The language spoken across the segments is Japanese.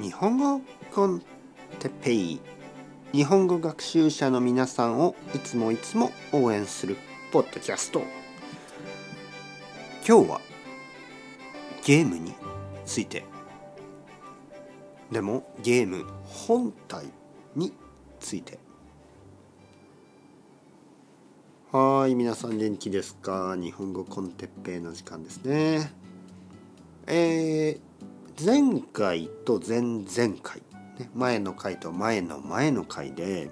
日本語コンテペイ。日本語学習者の皆さんをいつもいつも応援するポッドキャスト。今日はゲームについて。でもゲーム本体について。はい皆さん元気ですか？日本語コンテッペイの時間ですね。えー、前回と前々回、ね、前の回と前の前の回で、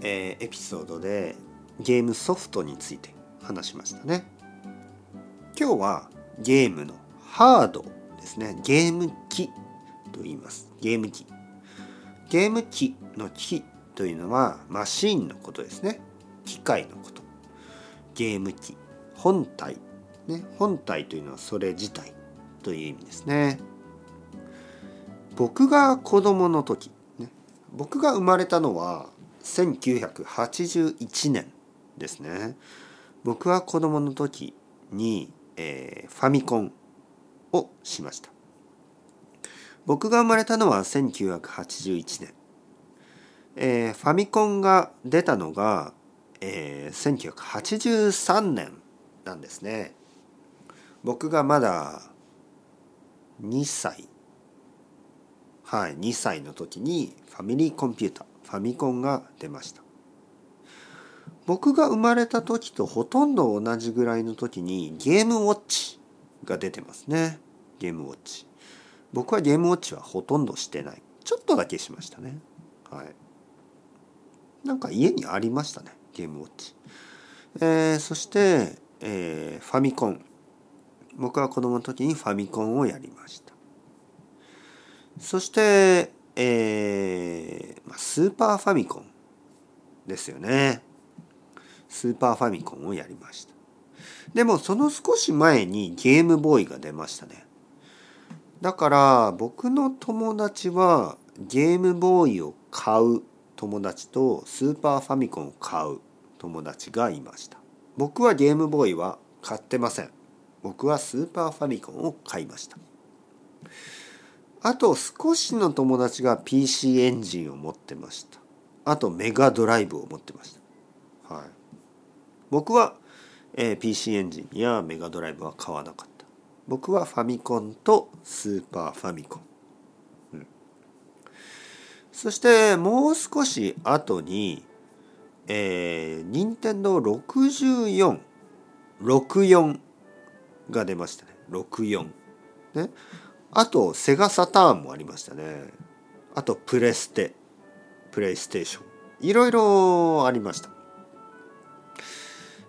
えー、エピソードでゲームソフトについて話しましたね。今日はゲームのハードですね。ゲーム機と言います。ゲーム機。ゲーム機の機というのはマシンのことですね。機械のこと。ゲーム機。本体。ね本体というのはそれ自体。という意味ですね。僕が子供の時、ね、僕が生まれたのは1981年ですね。僕は子供の時に、えー、ファミコンをしました。僕が生まれたのは1981年、えー、ファミコンが出たのが、えー、1983年なんですね。僕がまだ2歳。はい2歳の時にファミリーコンピュータファミコンが出ました。僕が生まれた時とほとんど同じぐらいの時にゲームウォッチが出てますね。ゲームウォッチ。僕はゲームウォッチはほとんどしてない。ちょっとだけしましたね。はい。なんか家にありましたねゲームウォッチ。えー、そして、えー、ファミコン。僕は子供の時にファミコンをやりました。そしてえー、スーパーファミコンですよね。スーパーファミコンをやりました。でもその少し前にゲームボーイが出ましたね。だから僕の友達はゲームボーイを買う友達とスーパーファミコンを買う友達がいました。僕はゲームボーイは買ってません。僕はスーパーファミコンを買いました。あと少しの友達が PC エンジンを持ってました。あとメガドライブを持ってました。はい。僕は、えー、PC エンジンやメガドライブは買わなかった。僕はファミコンとスーパーファミコン、うん、そしてもう少し後にえー、任天堂64 64が出ましたね。64ね。あとセガサターンもありましたね。あとプレステ。プレイステーション。いろいろありました。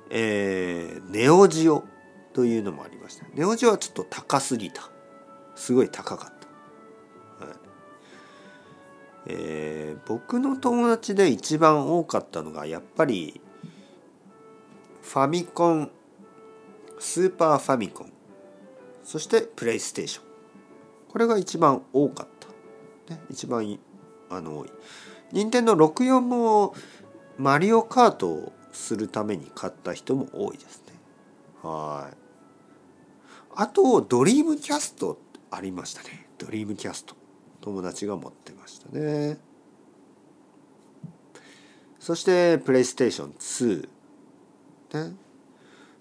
えー、ネオジオというのもありました。ネオジオはちょっと高すぎた。すごい高かった、はい。えー、僕の友達で一番多かったのがやっぱりファミコンスーパーファミコン。そしてプレイステーション。これが一番多かった、ね、一番あの多い。任天堂64もマリオカートをするために買った人も多いですね。はい。あとドリームキャストありましたね。ドリームキャスト。友達が持ってましたね。そしてプレイステーション2ね。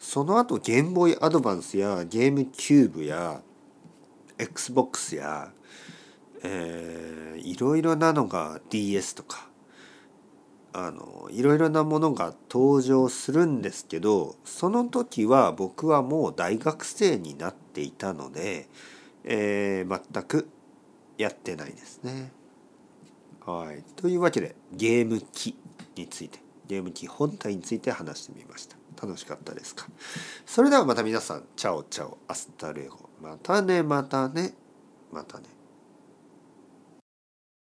その後ゲームボーイアドバンスやゲームキューブや XBOX や、えー、いろいろなのが DS とかあのいろいろなものが登場するんですけどその時は僕はもう大学生になっていたので、えー、全くやってないですね。はい、というわけでゲーム機についてゲーム機本体について話してみました。楽しかったですか？それではまた皆さん。 Chao chao。Hasta luego。またねまたね。またね。